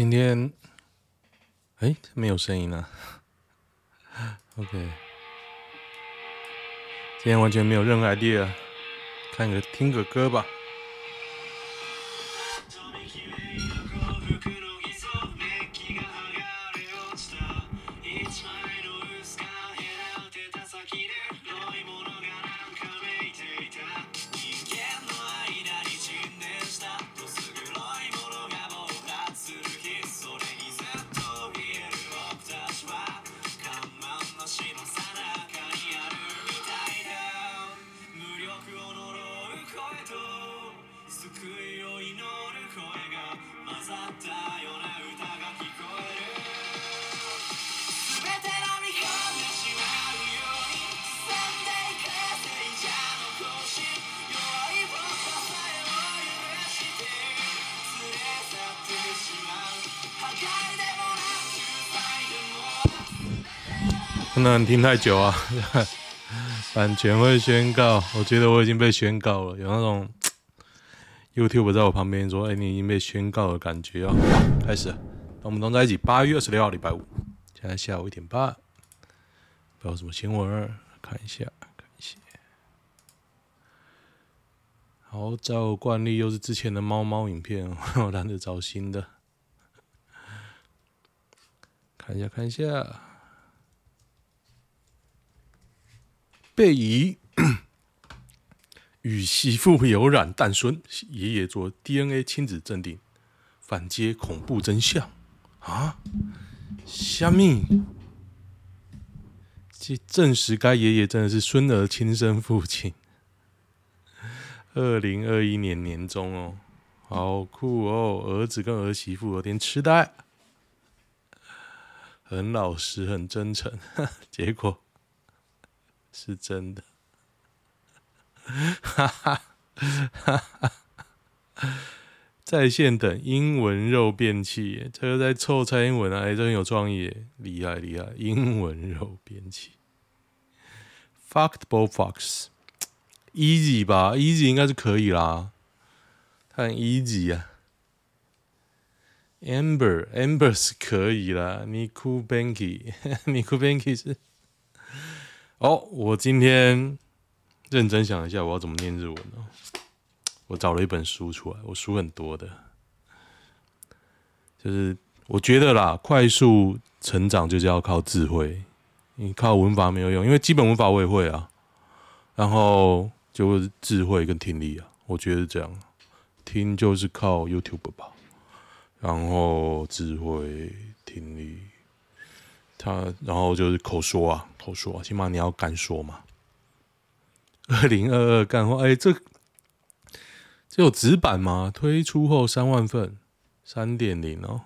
今天，哎，没有声音了。OK，今天完全没有任何 idea，看个听个歌吧。不能听太久啊，版权会宣告。我觉得我已经被宣告了，有那种 YouTube 在我旁边说：“哎、你已经被宣告的感觉啊。”开始，我们同在一起。八月二十六号，礼拜五，现在下午一点半，不知道什么新闻，看一下，看一下。好，照惯例又是之前的猫猫影片，我懒得找新的，看一下，看一下。贝姨 与媳妇有染诞孙，爷爷做 DNA 亲子鉴定，反揭恐怖真相啊！虾米？这证实该爷爷真的是孙儿亲生父亲。二零二一年年中哦，好酷哦！儿子跟儿媳妇有点痴呆，很老实，很真诚，结果。是真的，哈哈哈哈哈在线等英文肉便器，这个在凑蔡英文啊，哎，真有创意，厉害厉害！英文肉便器，fucked b o l l fucks，easy 吧，easy 应该是可以啦，它很 easy 啊，amber amber 是可以啦，niku banky niku banky 是。哦，我今天认真想一下，我要怎么念日文呢？我找了一本书出来，我书很多的，就是我觉得啦，快速成长就是要靠智慧，你靠文法没有用，因为基本文法我也会啊，然后就是智慧跟听力啊，我觉得这样，听就是靠 YouTube 吧，然后智慧听力。他然后就是口说啊，口说啊，起码你要敢说嘛。二零二二干话，哎，这这有纸板吗？推出后三万份，三点零哦，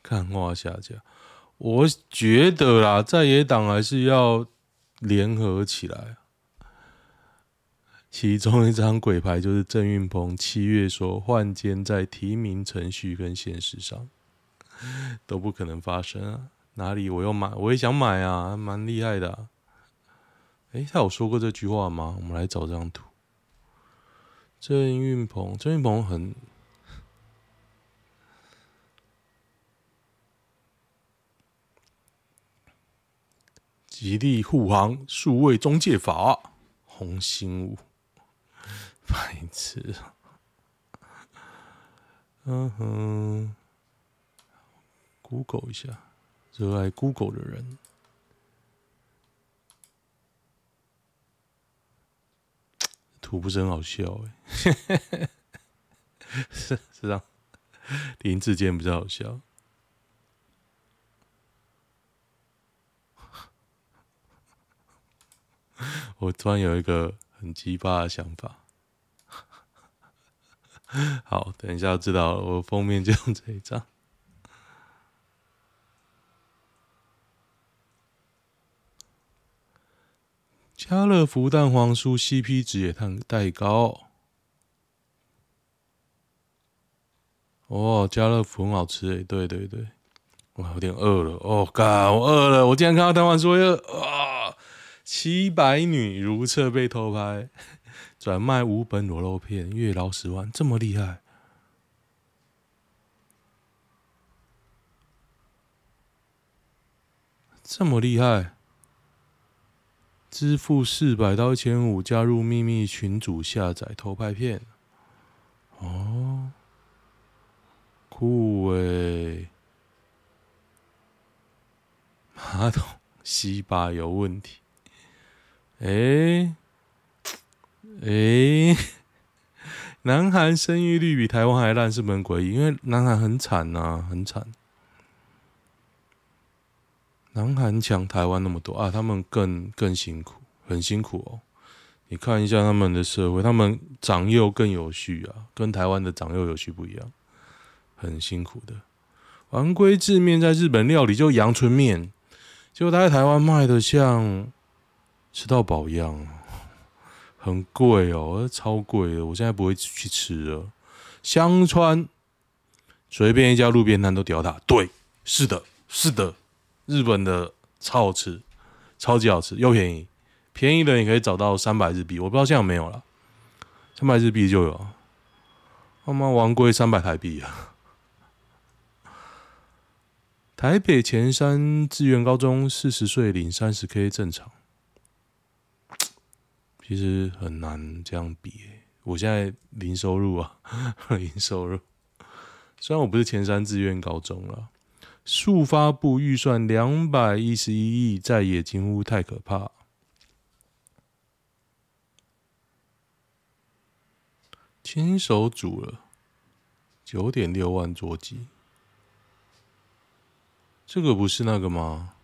干话下架。我觉得啦，在野党还是要联合起来。其中一张鬼牌就是郑运鹏七月说换监在提名程序跟现实上都不可能发生啊。哪里？我要买，我也想买啊，蛮厉害的啊。诶，他有说过这句话吗？我们来找这张图。郑运鹏，郑运鹏很极力护航数位中介法，洪新武，白痴。嗯哼，Google 一下。热爱 Google 的人，图不是很好笑哎，是是这样，林志坚比较好笑。我突然有一个很奇葩的想法，好，等一下知道了，我封面就用这一张。家乐福蛋黄酥 CP 值也太太高。哦，家乐福很好吃诶，对对对，我有点饿了。哦，嘎，我饿了，我今天看到蛋黄酥又啊，七百女如厕被偷拍，转卖无本裸肉片，月捞十万，这么厉害。这么厉害！支付四百到一千五加入秘密群组下载偷拍片，哦，酷诶！马桶吸巴有问题，诶诶，南韩生育率比台湾还烂，是不是很诡异？因为南韩很惨呐、啊，很惨。南韩抢台湾那么多啊，他们更更辛苦，很辛苦哦。你看一下他们的社会，他们长幼更有序啊，跟台湾的长幼有序不一样，很辛苦的。丸龟制面在日本料理就阳春面，结果他在台湾卖的像吃到饱一样，很贵哦，超贵的。我现在不会去吃了。香川随便一家路边摊都屌打，对，是的，是的。日本的超好吃，超级好吃又便宜，便宜的你可以找到三百日币，我不知道现在有没有了，三百日币就有。他妈丸龟三百台币啊！台北前山志愿高中四十岁领三十 K 正常，其实很难这样比。我现在零收入啊，零收入，虽然我不是前山志愿高中了。速发布预算两百一十一亿，在野金屋太可怕。亲手煮了九点六万桌机，这个不是那个吗？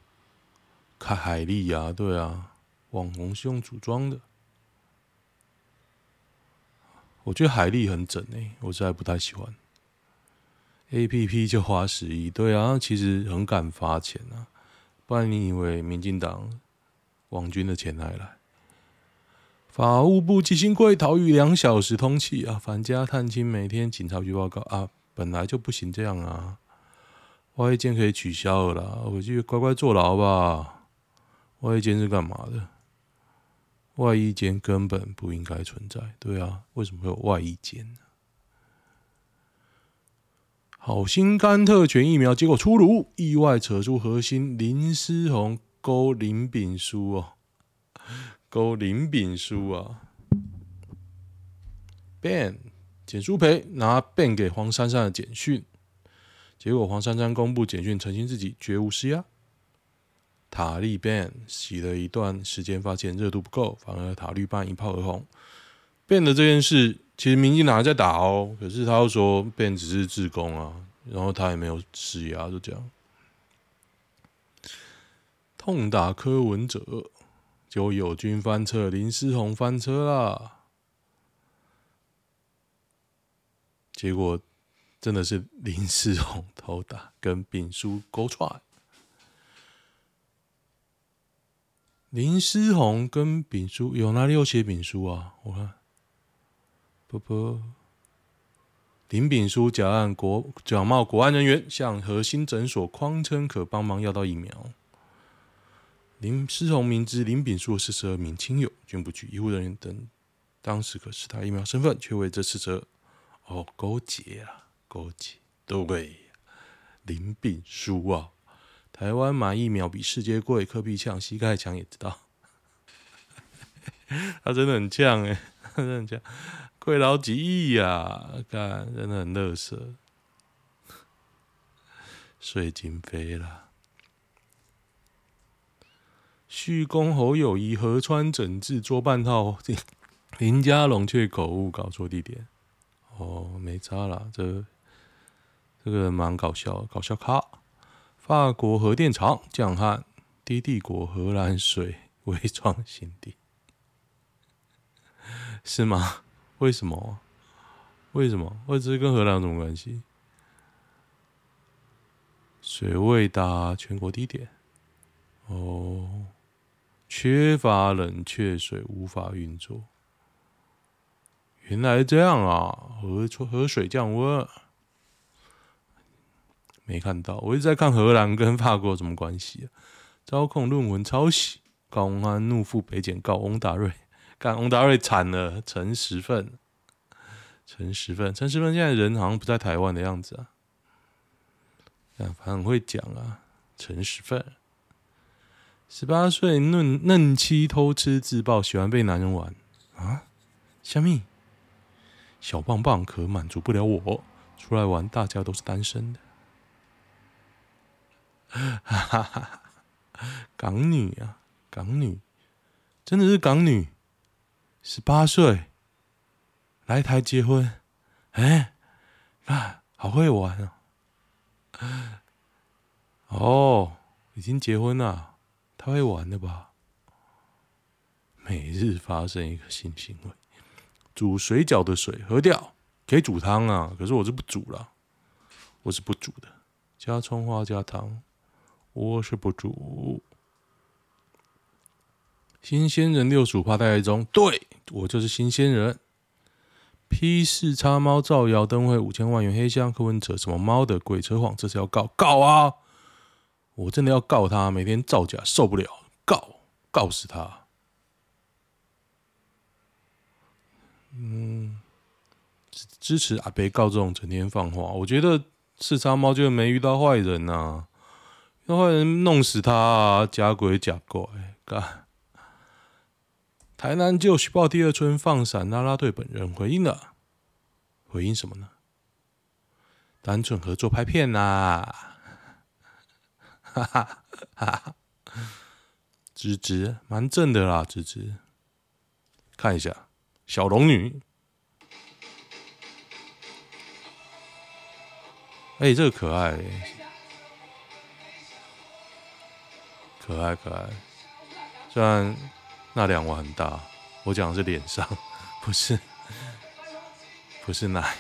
开海莉呀，对啊，网红是用组装的。我觉得海莉很整诶、欸，我实在不太喜欢。A P P 就花十亿，对啊，其实很敢发钱啊，不然你以为民进党网军的钱哪里来？法务部基辛贵逃狱两小时通缉啊，返家探亲，每天警察局报告啊，本来就不行这样啊，外役监可以取消了啦，回去乖乖坐牢吧。外役监是干嘛的？外役监根本不应该存在，对啊，为什么会有外役监呢？好心肝特权疫苗结果出炉，意外扯出核心林思宏勾林炳书哦，勾林炳书啊，Ben 简书培拿 Ben 给黄珊珊的简讯，结果黄珊珊公布简讯澄清自己绝无施压，塔利 Ben 洗了一段时间，发现热度不够，反而塔绿班一炮而红，Ben 的这件事。其实民进党还在打哦，可是他又说被只是自攻啊，然后他也没有施压，就这样。痛打柯文哲，就友军翻车，林思宏翻车啦。结果真的是林思宏偷打，跟丙叔勾串。林思宏跟丙叔有哪里有写丙叔啊？我看。不不，林炳书假案国假冒国安人员向核心诊所谎称可帮忙要到疫苗。林思宏明知林炳书是十二名亲友均不具医护人员等当时可施打疫苗身份，却为这四则哦勾结啊勾结，对，林炳书啊，台湾买疫苗比世界贵，柯 P 呛膝盖强也知道，他真的很呛哎，真的很呛。贵老几亿呀、啊！看，真的很乐色，税金飞了。续攻侯友谊，河川整治做半套，林家龙却口误搞错地点。哦，没差啦，这这个人蛮搞笑，搞笑咖。法国核电厂降旱，低帝国荷兰水 微创新低，是吗？为什么？为什么？或者是跟荷兰有什么关系？水位达全国低点。哦，缺乏冷却水无法运作。原来这样啊！河河水降温，没看到。我一直在看荷兰跟法国有什么关系啊？招控论文抄袭，高安怒赴北检告翁达瑞。干翁达瑞惨了，陈十份，陈十份，陈十份现在人好像不在台湾的样子啊。反正很会讲啊，陈十份，十八岁嫩嫩妻偷吃自爆，喜欢被男人玩啊？虾米？小棒棒可满足不了我，出来玩大家都是单身的。哈哈哈！港女啊，港女，真的是港女，十八岁来台结婚，哎，啊，好会玩啊！哦，已经结婚了，他会玩的吧？每日发生一个新行为。煮水饺的水喝掉，可以煮汤啊。可是我是不煮了，我是不煮的。加葱花加汤，我是不煮。新鲜人六十五趴待中，对，我就是新鲜人。P 四叉猫造谣灯会五千万元黑箱，柯文哲什么猫的鬼扯谎，这是要告告啊！我真的要告他，每天造假受不了，告告死他。嗯，支持阿北告这种整天放话，我觉得四叉猫就没遇到坏人呐、啊，那坏人弄死他啊，假鬼假怪，干！台南就许报第二春放闪，啦啦队本人回应了，回应什么呢？单纯合作拍片呐、啊，哈哈哈哈！芝芝蛮正的啦，芝芝，看一下。小龙女，哎、欸，这个可爱、可爱可爱。虽然那两碗很大，我讲的是脸上，不是，不是奶。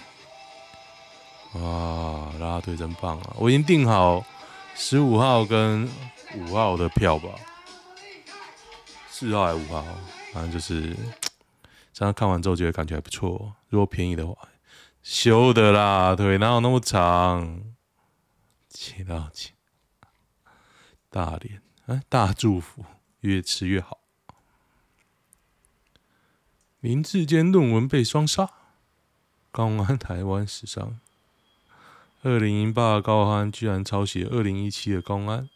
哇，啦啦队真棒啊！我已经订好十五号跟五号的票吧，四号还是五号？反正就是。这样看完之后觉得感觉还不错，如果便宜的话，修的啦，腿哪有那么长？切到切，大脸，哎，大祝福，越吃越好。林智坚论文被双杀，高安台湾史上二零零八高安居然抄袭二零一七的高安，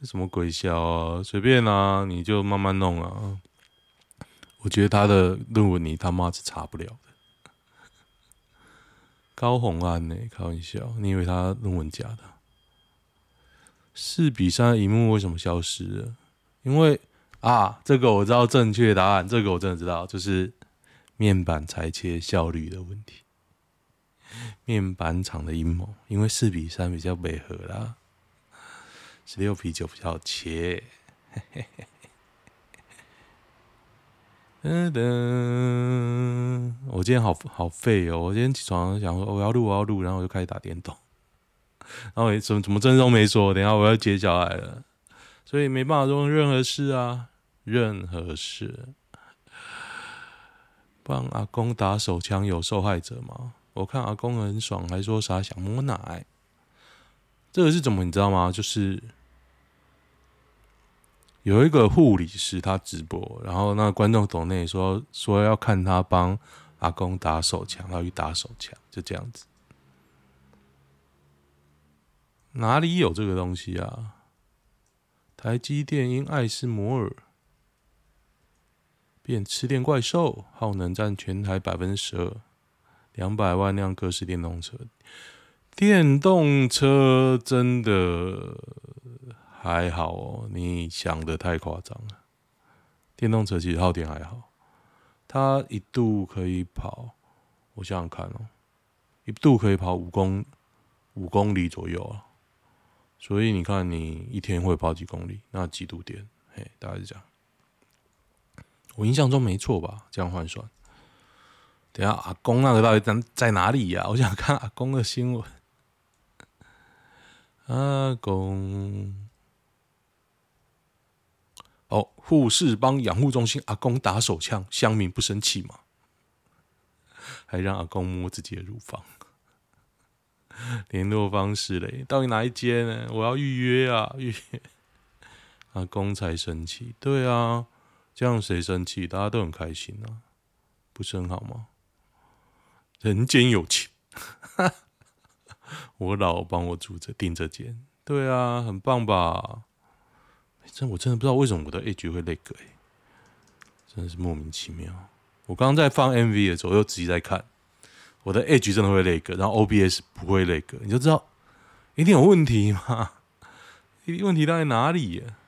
这什么鬼笑啊？随便啊，你就慢慢弄啊。我觉得他的论文你他妈是查不了的。高虹安呢？开玩笑，你以为他论文假的？四比三的萤幕为什么消失了？因为啊，这个我知道正确答案，这个我真的知道，就是面板裁切效率的问题，面板厂的阴谋。因为四比三比较违和啦，十六比九比较切。嘿嘿嘿。噔噔，我今天好好废哦！我今天起床想说我要录我要录，然后我就开始打电动，然后怎么怎么真都没说，等一下我要接小孩了，所以没办法做任何事啊，任何事。帮阿公打手枪有受害者吗？我看阿公很爽，还说啥想摸奶，这个是怎么你知道吗？就是。有一个护理师，他直播，然后那观众懂内说说要看他帮阿公打手枪，他去打手枪，就这样子。哪里有这个东西啊？台积电因爱斯摩尔变吃电怪兽，耗能占全台百分之十二，两百万辆各式电动车，电动车真的。还好哦，你想的太夸张了。电动车其实耗电还好，它一度可以跑，我想想看哦，一度可以跑五公五公里左右啊。所以你看，你一天会跑几公里？那几度电？嘿，大概是这样。我印象中没错吧？这样换算。等下阿公那个到底在在哪里呀？我想看阿公的新闻。阿公。哦，护士帮养护中心阿公打手枪，乡民不生气吗？还让阿公摸自己的乳房，联络方式嘞？到底哪一间呢？我要预约啊！预约阿公才生气，对啊，这样谁生气？大家都很开心啊，不是很好吗？人间有情，我老帮我住着订这间，对啊，很棒吧？真我真的不知道为什么我的 Edge 会 lag 哎，真的是莫名其妙。我刚刚在放 MV 的时候，又仔细在看，我的 Edge 真的会 lag，然后 OBS 不会 lag，你就知道一定有问题嘛？一定问题到底哪里呀？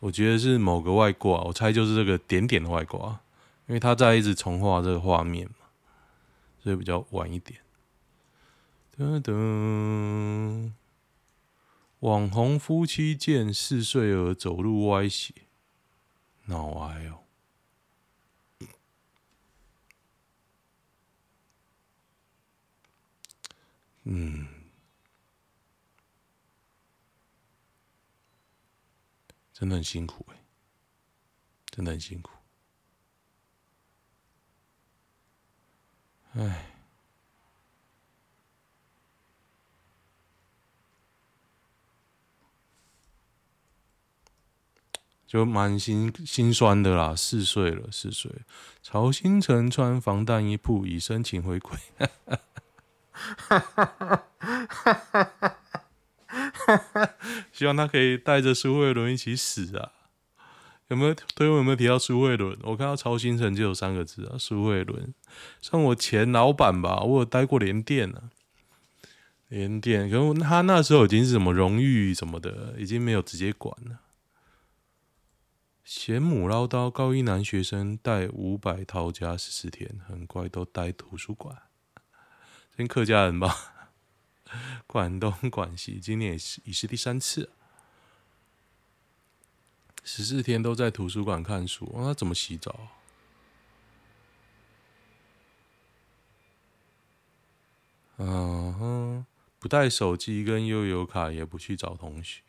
我觉得是某个外挂，我猜就是这个点点的外挂，因为它在一直重画这个画面嘛，所以比较晚一点。噔噔，网红夫妻见四岁儿走路歪斜，脑癌哦。嗯，真的很辛苦哎，真的很辛苦，哎。就蛮心心酸的啦，四岁了，四岁，曹兴诚穿防弹衣铺已申请回归，希望他可以带着苏慧伦一起死啊！有没有推文有没有提到苏慧伦？我看到曹兴诚就有三个字啊，苏慧伦，像我前老板吧，我有待过联电啊，联电，可是他那时候已经是什么荣誉什么的，已经没有直接管了。嫌母唠叨，高一男学生带五百套家十四天，很乖，都待图书馆。先客家人吧，广东、广西，今年也是已是第三次，十四天都在图书馆看书。那、怎么洗澡？嗯哼，不带手机跟悠游卡，也不去找同学。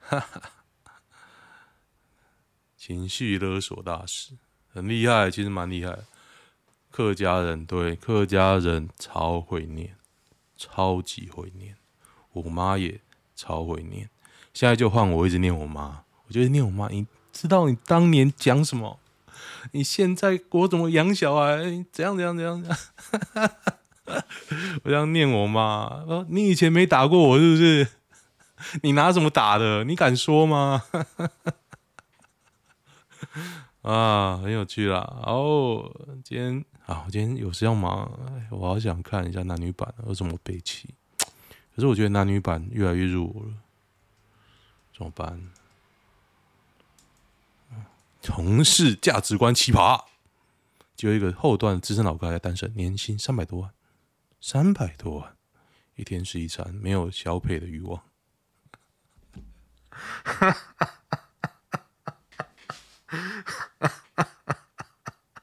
哈哈。情绪勒索大师很厉害，其实蛮厉害。客家人对客家人超会念，超级会念。我妈也超会念。现在就换我一直念我妈，我就念我妈。你知道你当年讲什么？你现在我怎么养小孩？怎样怎样怎样？怎样 我这样念我妈。说你以前没打过我是不是？你拿什么打的？你敢说吗？啊，很有趣啦！哦，今天啊，我今天有事要忙，我好想看一下男女版，有什么悲戚？可是我觉得男女版越来越弱了，怎么办？同事价值观奇葩，就一个后段资深老哥还在单身，年薪三百多万，三百多万，一天吃一餐，没有消费的欲望。哈哈哈哈哈！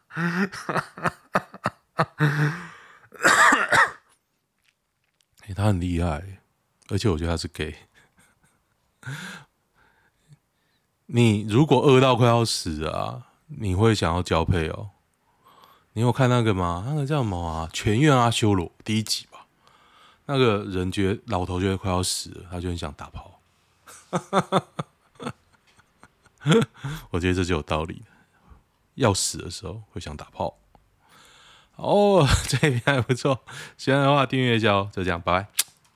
哈哈哈哈哈！哈哈欸、他很厉害，而且我觉得他是 gay。你如果饿到快要死啊，你会想要交配哦？你有看那个吗？那个叫什么啊？《全员阿修罗》第一集吧？那个人觉得老头觉得快要死了，他就很想打炮。我觉得这就有道理。要死的时候会想打炮。哦，这边还不错。喜欢的话订阅一下哦。就这样，拜拜。